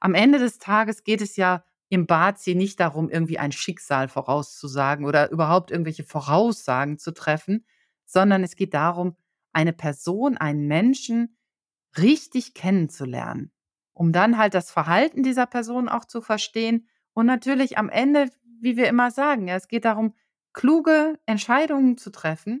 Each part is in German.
am Ende des Tages geht es ja im Bazi nicht darum, irgendwie ein Schicksal vorauszusagen oder überhaupt irgendwelche Voraussagen zu treffen, sondern es geht darum, eine Person, einen Menschen richtig kennenzulernen, um dann halt das Verhalten dieser Person auch zu verstehen und natürlich am Ende, wie wir immer sagen, ja, es geht darum, kluge Entscheidungen zu treffen.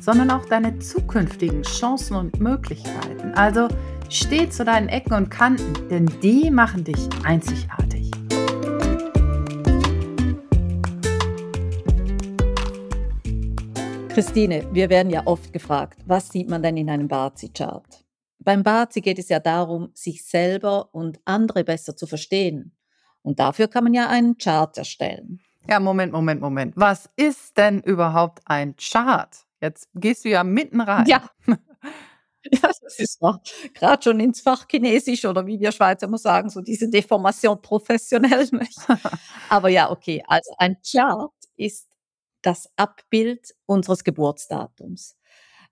sondern auch deine zukünftigen Chancen und Möglichkeiten. Also Steh zu deinen Ecken und Kanten, denn die machen dich einzigartig. Christine, wir werden ja oft gefragt, was sieht man denn in einem Bazi-Chart? Beim Bazi geht es ja darum, sich selber und andere besser zu verstehen. Und dafür kann man ja einen Chart erstellen. Ja, Moment, Moment, Moment. Was ist denn überhaupt ein Chart? Jetzt gehst du ja mitten rein. Ja. Ja, das ist doch gerade schon ins Fach Chinesisch oder wie wir Schweizer immer sagen, so diese Deformation professionell. Aber ja, okay. Also ein Chart ist das Abbild unseres Geburtsdatums.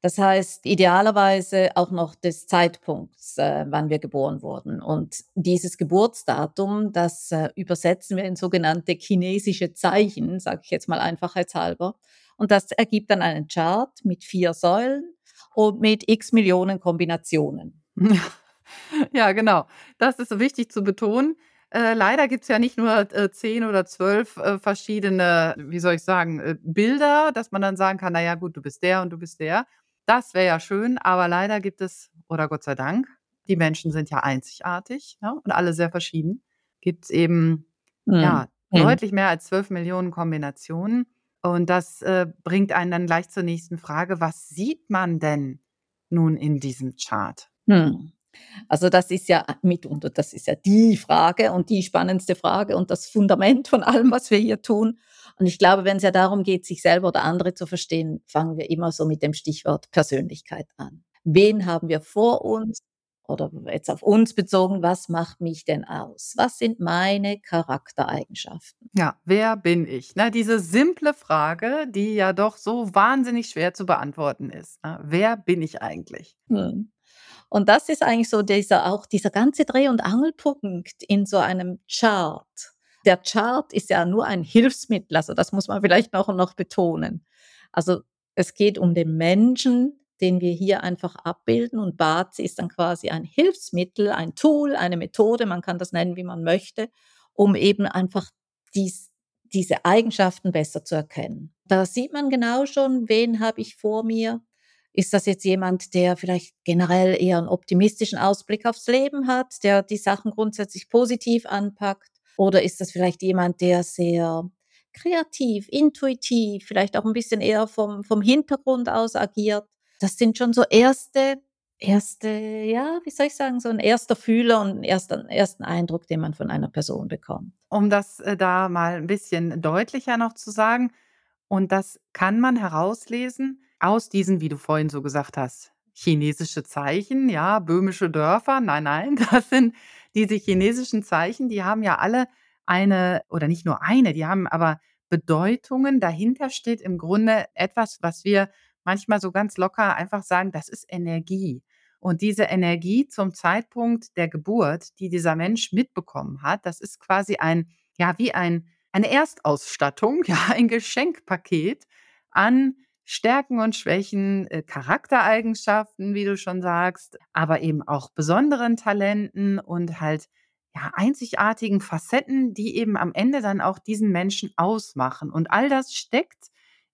Das heißt, idealerweise auch noch des Zeitpunkts, äh, wann wir geboren wurden. Und dieses Geburtsdatum, das äh, übersetzen wir in sogenannte chinesische Zeichen, sage ich jetzt mal einfachheitshalber. Und das ergibt dann einen Chart mit vier Säulen und mit x Millionen Kombinationen. Ja, genau. Das ist wichtig zu betonen. Äh, leider gibt es ja nicht nur äh, zehn oder zwölf äh, verschiedene, wie soll ich sagen, äh, Bilder, dass man dann sagen kann, naja gut, du bist der und du bist der. Das wäre ja schön, aber leider gibt es, oder Gott sei Dank, die Menschen sind ja einzigartig ja, und alle sehr verschieden. Gibt es eben mhm. ja, mhm. deutlich mehr als zwölf Millionen Kombinationen. Und das äh, bringt einen dann gleich zur nächsten Frage. Was sieht man denn nun in diesem Chart? Hm. Also das ist ja mitunter, das ist ja die Frage und die spannendste Frage und das Fundament von allem, was wir hier tun. Und ich glaube, wenn es ja darum geht, sich selber oder andere zu verstehen, fangen wir immer so mit dem Stichwort Persönlichkeit an. Wen haben wir vor uns? Oder jetzt auf uns bezogen, was macht mich denn aus? Was sind meine Charaktereigenschaften? Ja, wer bin ich? Na, diese simple Frage, die ja doch so wahnsinnig schwer zu beantworten ist. Na, wer bin ich eigentlich? Hm. Und das ist eigentlich so dieser, auch dieser ganze Dreh- und Angelpunkt in so einem Chart. Der Chart ist ja nur ein Hilfsmittel, also das muss man vielleicht noch und noch betonen. Also es geht um den Menschen, den wir hier einfach abbilden. Und BATS ist dann quasi ein Hilfsmittel, ein Tool, eine Methode, man kann das nennen, wie man möchte, um eben einfach dies, diese Eigenschaften besser zu erkennen. Da sieht man genau schon, wen habe ich vor mir. Ist das jetzt jemand, der vielleicht generell eher einen optimistischen Ausblick aufs Leben hat, der die Sachen grundsätzlich positiv anpackt? Oder ist das vielleicht jemand, der sehr kreativ, intuitiv, vielleicht auch ein bisschen eher vom, vom Hintergrund aus agiert? Das sind schon so erste, erste, ja, wie soll ich sagen, so ein erster Fühler und ein erster, ersten Eindruck, den man von einer Person bekommt. Um das äh, da mal ein bisschen deutlicher noch zu sagen, und das kann man herauslesen aus diesen, wie du vorhin so gesagt hast, chinesische Zeichen, ja, böhmische Dörfer. Nein, nein, das sind diese chinesischen Zeichen, die haben ja alle eine, oder nicht nur eine, die haben aber Bedeutungen. Dahinter steht im Grunde etwas, was wir manchmal so ganz locker einfach sagen, das ist Energie. Und diese Energie zum Zeitpunkt der Geburt, die dieser Mensch mitbekommen hat, das ist quasi ein, ja, wie ein, eine Erstausstattung, ja, ein Geschenkpaket an Stärken und Schwächen, äh, Charaktereigenschaften, wie du schon sagst, aber eben auch besonderen Talenten und halt ja, einzigartigen Facetten, die eben am Ende dann auch diesen Menschen ausmachen. Und all das steckt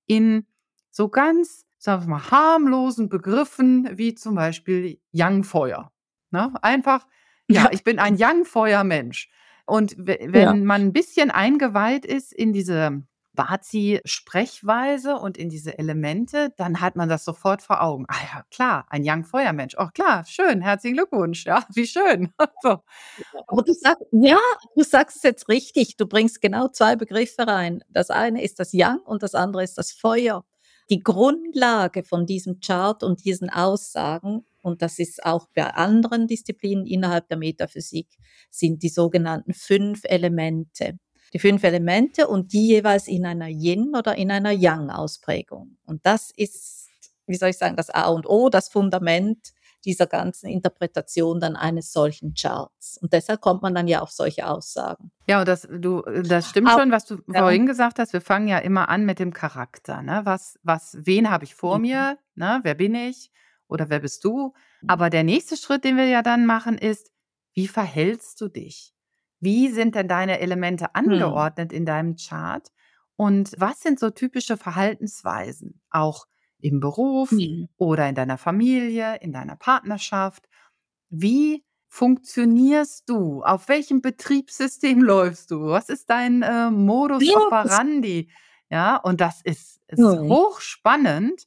in so ganz sagen wir mal, harmlosen Begriffen wie zum Beispiel Young-Feuer. Ne? Einfach, ja, ich bin ein Young-Feuer-Mensch. Und wenn ja. man ein bisschen eingeweiht ist in diese Bazi-Sprechweise und in diese Elemente, dann hat man das sofort vor Augen. Ah ja, klar, ein Young Feuermensch. Oh klar, schön, herzlichen Glückwunsch. Ja, wie schön. So. Aber du sagst, ja, du sagst es jetzt richtig. Du bringst genau zwei Begriffe rein. Das eine ist das Yang und das andere ist das Feuer. Die Grundlage von diesem Chart und diesen Aussagen, und das ist auch bei anderen Disziplinen innerhalb der Metaphysik, sind die sogenannten fünf Elemente die fünf Elemente und die jeweils in einer Yin oder in einer Yang Ausprägung. Und das ist, wie soll ich sagen, das A und O, das Fundament dieser ganzen Interpretation dann eines solchen Charts. Und deshalb kommt man dann ja auf solche Aussagen. Ja, und das, du, das stimmt Auch, schon, was du ja. vorhin gesagt hast. Wir fangen ja immer an mit dem Charakter. Ne? Was, was, wen habe ich vor mhm. mir? Ne? Wer bin ich? Oder wer bist du? Mhm. Aber der nächste Schritt, den wir ja dann machen, ist, wie verhältst du dich? Wie sind denn deine Elemente Hm. angeordnet in deinem Chart? Und was sind so typische Verhaltensweisen, auch im Beruf Mhm. oder in deiner Familie, in deiner Partnerschaft? Wie funktionierst du? Auf welchem Betriebssystem läufst du? Was ist dein, äh, Modus Ja, operandi? Ja, und das ist ist Mhm. hochspannend,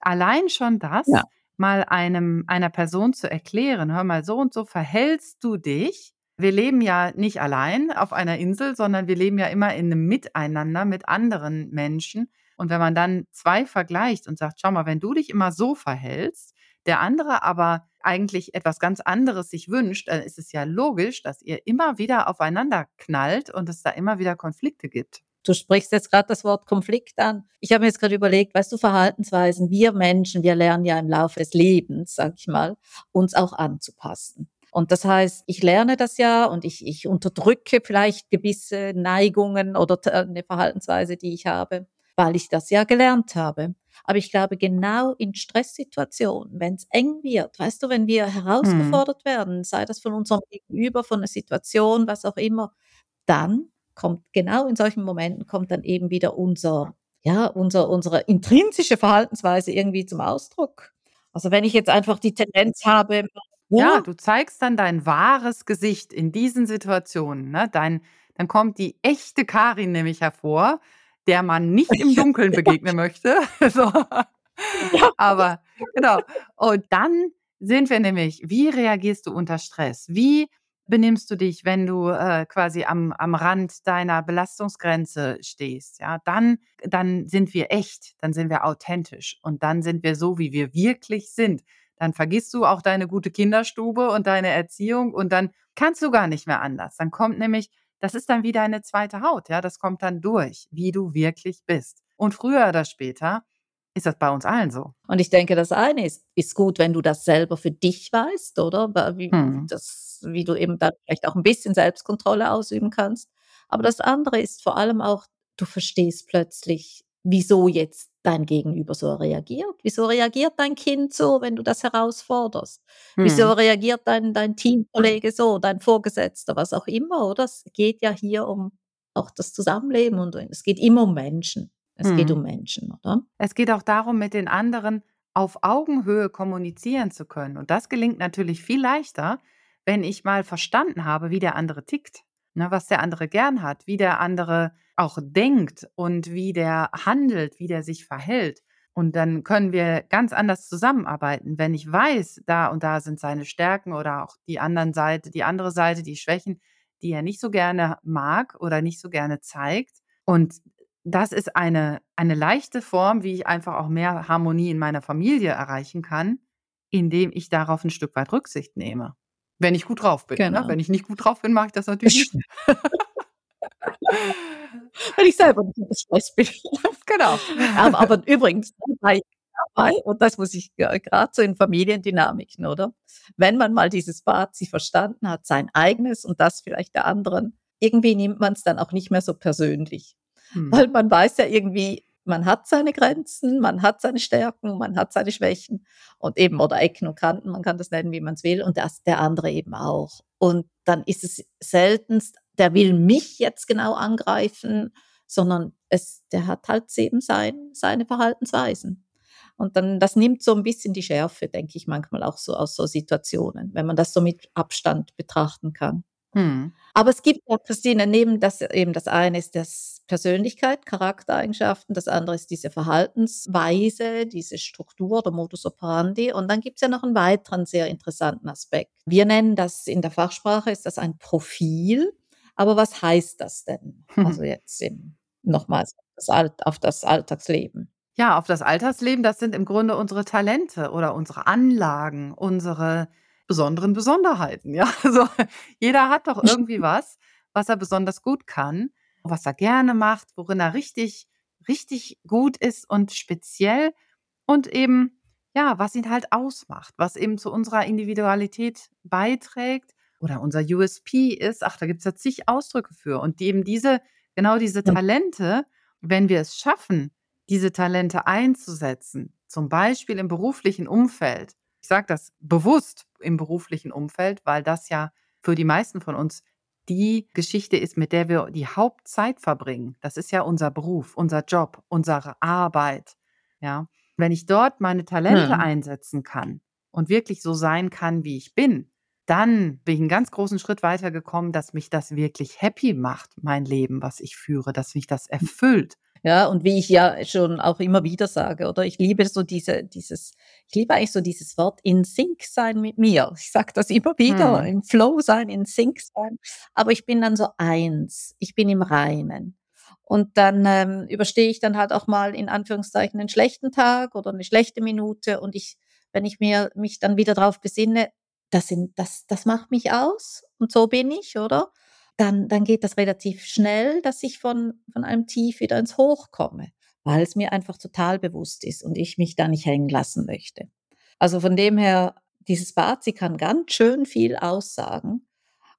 allein schon Ja. das mal einem einer Person zu erklären: „Hör mal, so und so verhältst du dich.“ wir leben ja nicht allein auf einer Insel, sondern wir leben ja immer in einem Miteinander mit anderen Menschen. Und wenn man dann 2 vergleicht und sagt: „Schau mal, wenn du dich immer so verhältst, der andere aber eigentlich etwas ganz anderes sich wünscht, dann ist es ja logisch, dass ihr immer wieder aufeinander knallt und es da immer wieder Konflikte gibt.“ Du sprichst jetzt gerade das Wort Konflikt an. Ich habe mir jetzt gerade überlegt, weißt du, Verhaltensweisen, wir Menschen, wir lernen ja im Laufe des Lebens, sage ich mal, uns auch anzupassen. Und das heißt, ich lerne das ja und ich, ich unterdrücke vielleicht gewisse Neigungen oder eine Verhaltensweise, die ich habe, weil ich das ja gelernt habe. Aber ich glaube, genau in Stresssituationen, wenn es eng wird, weißt du, wenn wir Mhm. herausgefordert werden, sei das von unserem Gegenüber, von einer Situation, was auch immer, dann kommt genau in solchen Momenten kommt dann eben wieder unser, ja, unser, unsere intrinsische Verhaltensweise irgendwie zum Ausdruck. Also wenn ich jetzt einfach die Tendenz habe, ja, du zeigst dann dein wahres Gesicht in diesen Situationen, ne? Dein dann kommt die echte Karin nämlich hervor, der man nicht im Dunkeln begegnen möchte. So. Aber genau. Und dann sind wir nämlich wie reagierst du unter Stress? Wie benimmst du dich, wenn du, äh, quasi am am Rand deiner Belastungsgrenze stehst, ja? Dann dann sind wir echt, dann sind wir authentisch und dann sind wir so, wie wir wirklich sind dann vergisst du auch deine gute Kinderstube und deine Erziehung und dann kannst du gar nicht mehr anders. Dann kommt nämlich das ist dann wie deine zweite Haut, ja, das kommt dann durch, wie du wirklich bist. Und früher oder später ist das bei uns allen so. Und ich denke, das eine ist ist gut, wenn du das selber für dich weißt, oder? Wie Mhm. das wie du eben dann vielleicht auch ein bisschen Selbstkontrolle ausüben kannst. Aber das andere ist vor allem auch, du verstehst plötzlich, wieso jetzt dein Gegenüber so reagiert. Wieso reagiert dein Kind so, wenn du das herausforderst? Wieso Mhm. reagiert dein dein Teamkollege so, dein Vorgesetzter, was auch immer, oder? Es geht ja hier um auch das Zusammenleben und es geht immer um Menschen. Es geht um. Menschen, oder? Es geht auch darum, mit den anderen auf Augenhöhe kommunizieren zu können. Und das gelingt natürlich viel leichter, wenn ich mal verstanden habe, wie der andere tickt, ne, was der andere gern hat, wie der andere auch denkt und wie der handelt, wie der sich verhält. Und dann können wir ganz anders zusammenarbeiten. Wenn ich weiß, da und da sind seine Stärken oder auch die anderen Seite, die andere Seite, die Schwächen, die er nicht so gerne mag oder nicht so gerne zeigt. Und das ist eine eine leichte Form, wie ich einfach auch mehr Harmonie in meiner Familie erreichen kann, indem ich darauf 'n Stück weit Rücksicht nehme. Wenn ich gut drauf bin, ne? Genau. Wenn ich nicht gut drauf bin, mache ich das natürlich nicht. Wenn ich selber nicht unter Stress bin. Genau. Aber aber übrigens dabei und das muss ich grad so in Familiendynamiken, oder? Wenn man mal dieses Bazi verstanden hat, sein eigenes und das vielleicht der anderen, irgendwie nimmt man's dann auch nicht mehr so persönlich. Mhm. Weil man weiß ja irgendwie, man hat seine Grenzen, man hat seine Stärken, man hat seine Schwächen und eben oder Ecken und Kanten, man kann das nennen, wie man's will und das der andere eben auch. Und dann ist es seltenst, der will mich jetzt genau angreifen, sondern es der hat halt eben sein seine Verhaltensweisen. Und dann das nimmt so 'n bisschen die Schärfe, denke ich manchmal auch so aus so Situationen, wenn man das so mit Abstand betrachten kann. Mhm. Aber es gibt ja, Christine, neben das eben das eine ist das Persönlichkeit, Charaktereigenschaften, das andere ist diese Verhaltensweise, diese Struktur oder Modus operandi und dann gibt es ja noch einen weiteren sehr interessanten Aspekt. Wir nennen das in der Fachsprache ist das ein Profil, aber was heißt das denn? Also jetzt eben nochmals auf das Alltagsleben. Ja, auf das Alltagsleben, das sind im Grunde unsere Talente oder unsere Anlagen, unsere besonderen Besonderheiten, ja? Also, jeder hat doch irgendwie was, was er besonders gut kann, was er gerne macht, worin er richtig richtig gut ist und speziell und eben, ja, was ihn halt ausmacht, was eben zu unserer Individualität beiträgt oder unser USP ist. Ach, da gibt's ja zig Ausdrücke für und eben diese genau diese. Talente, wenn wir es schaffen, diese Talente einzusetzen, zum Beispiel im beruflichen Umfeld. Ich sage das bewusst im beruflichen Umfeld, weil das ja für die meisten von uns die Geschichte ist, mit der wir die Hauptzeit verbringen. Das ist ja unser Beruf, unser Job, unsere Arbeit, ja? Wenn ich dort meine Talente Mhm. einsetzen kann und wirklich so sein kann, wie ich bin, dann bin ich 'n ganz großen Schritt weitergekommen, dass mich das wirklich happy macht, mein Leben, was ich führe, dass mich das erfüllt. Ja, und wie ich ja schon auch immer wieder sage, oder? Ich liebe so diese dieses ich liebe eigentlich so dieses Wort in Sync sein mit mir. Ich sage das immer wieder, Mhm. im Flow sein, in Sync sein, aber ich bin dann so eins. Ich bin im Reinen. Und dann, ähm, überstehe ich dann halt auch mal in Anführungszeichen 'nen schlechten Tag oder 'ne schlechte Minute und ich wenn ich mir mich dann wieder drauf besinne, das sind das das macht mich aus und so bin ich, oder? Dann dann geht das relativ schnell, dass ich von von einem Tief wieder ins Hoch komme, weil's mir einfach total bewusst ist und ich mich da nicht hängen lassen möchte. Also, von dem her, dieses Bazi kann ganz schön viel aussagen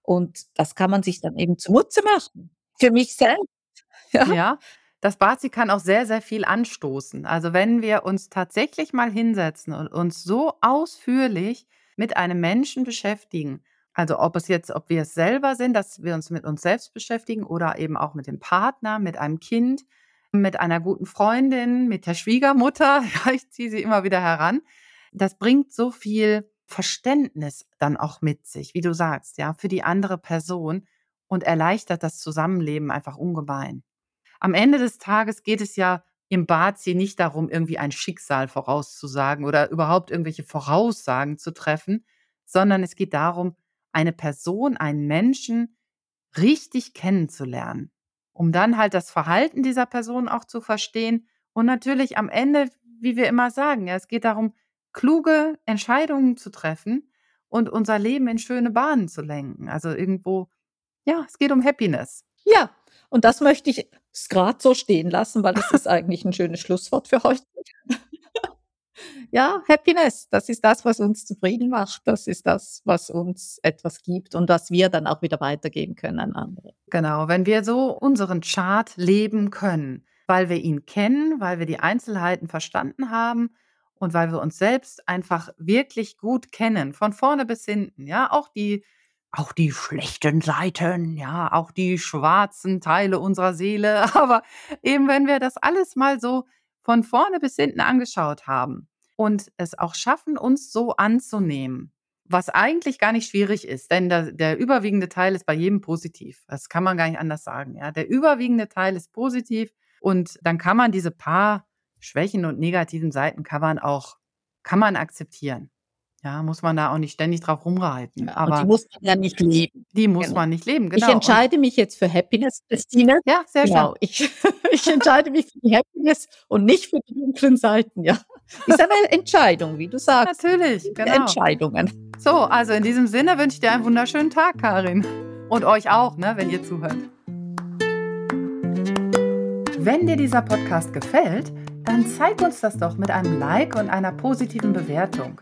und das kann man sich dann eben zunutze machen. Für mich selbst, ja. Ja, das Bazi kann auch sehr, sehr viel anstoßen. Also, wenn wir uns tatsächlich mal hinsetzen und uns so ausführlich mit einem Menschen beschäftigen, also, ob es jetzt ob wir es selber sind, dass wir uns mit uns selbst beschäftigen oder eben auch mit dem Partner, mit einem Kind, mit einer guten Freundin, mit der Schwiegermutter, ja, ich ziehe sie immer wieder heran. Das bringt so viel Verständnis dann auch mit sich, wie du sagst, ja, für die andere Person und erleichtert das Zusammenleben einfach ungemein. Am Ende des Tages geht es ja im Bazi nicht darum, irgendwie ein Schicksal vorauszusagen oder überhaupt irgendwelche Voraussagen zu treffen, sondern es geht darum, eine Person, einen Menschen richtig kennenzulernen, um dann halt das Verhalten dieser Person auch zu verstehen und natürlich am Ende, wie wir immer sagen, ja, es geht darum, kluge Entscheidungen zu treffen und unser Leben in schöne Bahnen zu lenken. Also, irgendwo ja, es geht um Happiness. Ja, und das möchte ich s grad so stehen lassen, weil das ist eigentlich 'n schönes Schlusswort für heute. Ja, Happiness, das ist das, was uns zufrieden macht. Das ist das, was uns etwas gibt und was wir dann auch wieder weitergeben können an andere. Genau, wenn wir so unseren Chart leben können, weil wir ihn kennen, weil wir die Einzelheiten verstanden haben und weil wir uns selbst einfach wirklich gut kennen, von vorne bis hinten, ja, auch die auch die schlechten Seiten, ja, auch die schwarzen Teile unserer Seele. Aber eben, wenn wir das alles mal so von vorne bis hinten angeschaut haben und es auch schaffen, uns so anzunehmen, was eigentlich gar nicht schwierig ist, denn da der überwiegende Teil ist bei jedem positiv. Das kann man gar nicht anders sagen, ja? Der überwiegende Teil ist positiv und dann kann man diese paar Schwächen und negativen Seiten kann auch kann man akzeptieren. Ja, muss man da auch nicht ständig drauf rumreiten, Ja, und die aber muss man ja nicht leben. die muss Genau. man nicht leben, Ich genau. Und entscheide mich jetzt für Happiness, Christine. Ja, sehr schön. Genau, ich ich entscheide mich für die Happiness und nicht für die dunklen Seiten, ja. Ist eine Entscheidung, wie du sagst. Natürlich, genau. Entscheidungen. So, also in diesem Sinne wünsche ich dir einen wunderschönen Tag, Karin. Und euch auch, ne, wenn ihr zuhört. Wenn dir dieser Podcast gefällt, dann zeig uns das doch mit einem Like und einer positiven Bewertung.